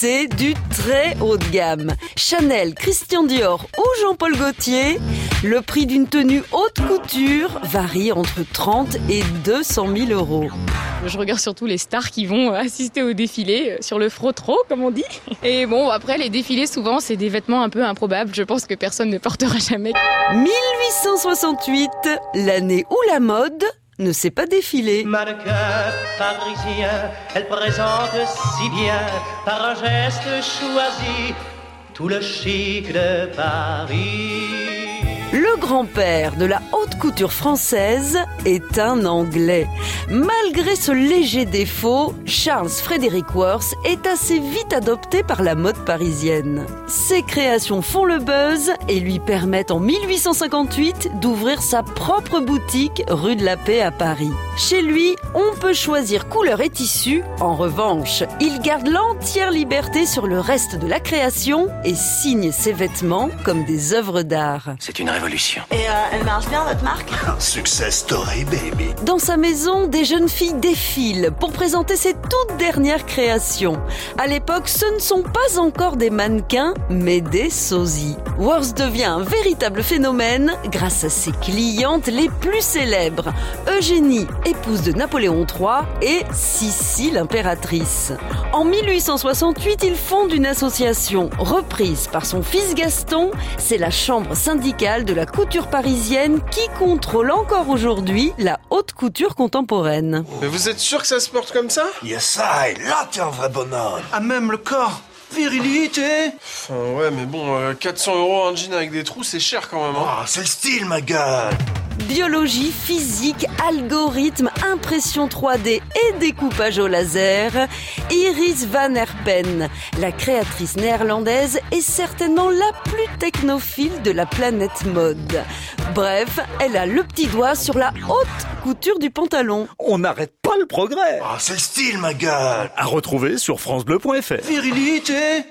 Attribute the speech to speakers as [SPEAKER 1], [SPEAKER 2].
[SPEAKER 1] c'est du très haut de gamme. Chanel, Christian Dior ou Jean-Paul Gaultier, le prix d'une tenue haute couture varie entre 30 et 200 000 euros.
[SPEAKER 2] Je regarde surtout les stars qui vont assister au défilé sur le frotro, comme on dit. Et bon, après, les défilés, souvent, c'est des vêtements un peu improbables. Je pense que personne ne portera jamais.
[SPEAKER 1] 1868, l'année où la mode ne s'est pas défilée.
[SPEAKER 3] Mannequin parisien, elle présente si bien, par un geste choisi, tout le chic de Paris.
[SPEAKER 1] Le grand-père de la haute couture française est un Anglais. Malgré ce léger défaut, Charles Frederick Worth est assez vite adopté par la mode parisienne. Ses créations font le buzz et lui permettent en 1858 d'ouvrir sa propre boutique rue de la Paix à Paris. Chez lui, on peut choisir couleur et tissu. En revanche, il garde l'entière liberté sur le reste de la création et signe ses vêtements comme des œuvres d'art.
[SPEAKER 4] C'est une révolution.
[SPEAKER 5] Et euh, elle marche bien votre marque
[SPEAKER 6] Success story, baby.
[SPEAKER 1] Dans sa maison, des jeunes filles défilent pour présenter ses toutes dernières créations. À l'époque, ce ne sont pas encore des mannequins, mais des sosies. Worth devient un véritable phénomène grâce à ses clientes les plus célèbres. Eugénie, épouse de Napoléon III, et Sissi, l'impératrice. En 1868, il fonde une association reprise par son fils Gaston. C'est la chambre syndicale de la couture parisienne qui contrôle encore aujourd'hui la haute couture contemporaine.
[SPEAKER 7] Mais vous êtes sûr que ça se porte comme ça?
[SPEAKER 6] Yes, I. Là, t'es un vrai bonhomme.
[SPEAKER 8] Ah, même le corps Virilité
[SPEAKER 7] Enfin, ouais, mais bon, euh, 400 euros un jean avec des trous, c'est cher quand même. Hein.
[SPEAKER 6] Ah, c'est le style, ma gueule.
[SPEAKER 1] Biologie, physique, algorithme, impression 3D et découpage au laser, Iris Van Herpen, la créatrice néerlandaise, est certainement la plus technophile de la planète mode. Bref, elle a le petit doigt sur la haute couture du pantalon.
[SPEAKER 9] On n'arrête pas le progrès.
[SPEAKER 6] Ah, c'est le style, ma gueule.
[SPEAKER 9] À retrouver sur francebleu.fr.
[SPEAKER 8] Virilité